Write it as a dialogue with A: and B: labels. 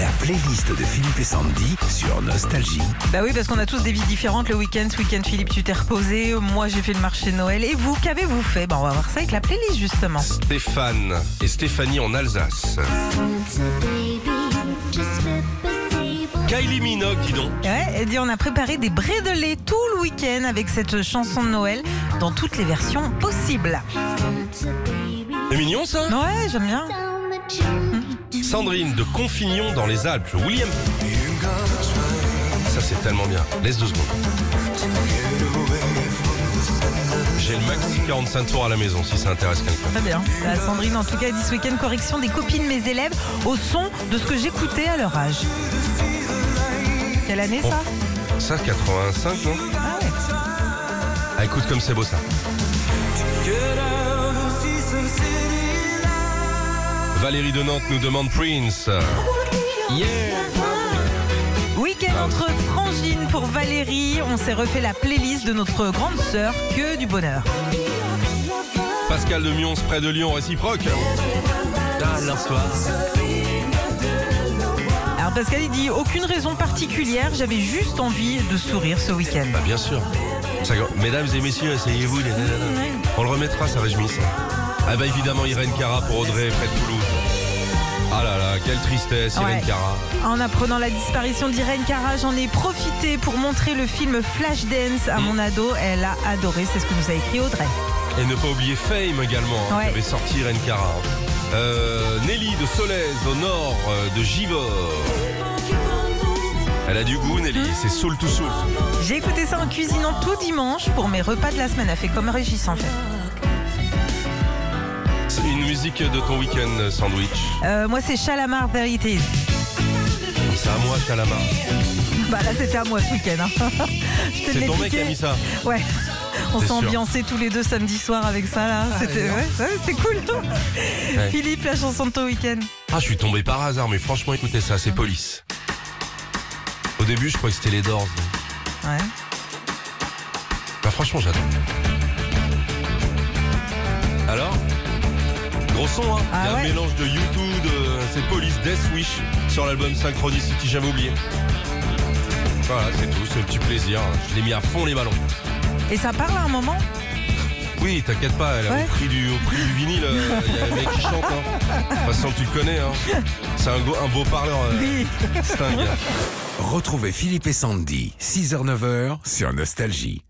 A: La playlist de Philippe et Sandy sur Nostalgie.
B: Bah oui, parce qu'on a tous des vies différentes. Le week-end, ce week-end, Philippe, tu t'es reposé. Moi, j'ai fait le marché de Noël. Et vous, qu'avez-vous fait? Bah, on va voir ça avec la playlist, justement.
C: Stéphane et Stéphanie en Alsace. Kylie Minogue, dis donc.
B: Ouais, elle dit on a préparé des brédelés tout le week-end avec cette chanson de Noël dans toutes les versions possibles.
C: C'est mignon ça?
B: Ouais, j'aime bien.
C: Sandrine de Confignon dans les Alpes. William. Ça c'est tellement bien. Laisse deux secondes. J'ai le maxi 45 tours à la maison si ça intéresse quelqu'un.
B: Très bien. Bah, Sandrine, en tout cas, dit ce week-end correction des copines de mes élèves au son de ce que j'écoutais à leur âge. Quelle année ça?
C: Ça 85 non?
B: Ah ouais.
C: Ah écoute comme c'est beau ça. Valérie de Nantes nous demande Prince. Yeah
B: Week-end entre frangines pour Valérie. On s'est refait la playlist de notre grande sœur. Que du bonheur.
C: Pascal de Mions près de Lyon réciproque. Alors soir.
B: Alors Pascal, il dit aucune raison particulière. J'avais juste envie de sourire ce week-end.
C: Bah bien sûr. Ça- Mesdames et messieurs, asseyez-vous. les nanana.
B: Ouais.
C: On le remettra, ça réjouisse. Ah bah évidemment Irène Cara pour Audrey près de Toulouse. Ah là là, quelle tristesse, Irène
B: Ouais.
C: Cara.
B: En apprenant la disparition d'Irène Cara, j'en ai profité pour montrer le film Flashdance à mon ado. Elle a adoré, c'est ce que nous a écrit Audrey.
C: Et ne pas oublier Fame également, hein,
B: Ouais.
C: qui avait sorti Irène Cara. hein. Euh, Nelly de Solèze au nord euh, de Givor. Elle a du goût Nelly, c'est soul to soul.
B: J'ai écouté ça en cuisinant tout dimanche pour mes repas de la semaine. Elle fait comme Régis en fait.
C: Une musique de ton week-end sandwich.
B: Euh, moi, c'est Chalamar Is.
C: C'est à moi, Chalamar.
B: Bah là, c'était à moi ce week-end. hein.
C: C'est ton mec qui a mis ça.
B: Ouais. On s'est ambiancés tous les deux samedi soir avec ça là. C'était ouais, ouais, c'était cool. Philippe, la chanson de ton week-end.
C: Ah, je suis tombé par hasard, mais franchement, écoutez ça, c'est Police. Au début, je croyais que c'était les Doors.
B: Ouais.
C: Bah franchement, j'adore. Gros son, hein
B: Ah
C: Il y a
B: ouais
C: un mélange de YouTube, de... c'est Police Death Wish sur l'album Synchronicity, j'avais oublié. Voilà, c'est tout, c'est un petit plaisir. Je l'ai mis à fond les ballons.
B: Et ça parle à un moment
C: Oui, t'inquiète pas, elle,
B: Ouais.
C: au, prix du, au prix du vinyle, euh, il y a un mec qui chante. Hein. De toute façon, tu le connais. Hein. C'est un, un beau parleur. euh,
B: Oui.
C: Sting.
A: Retrouvez Philippe et Sandy, 6h-9h sur Nostalgie.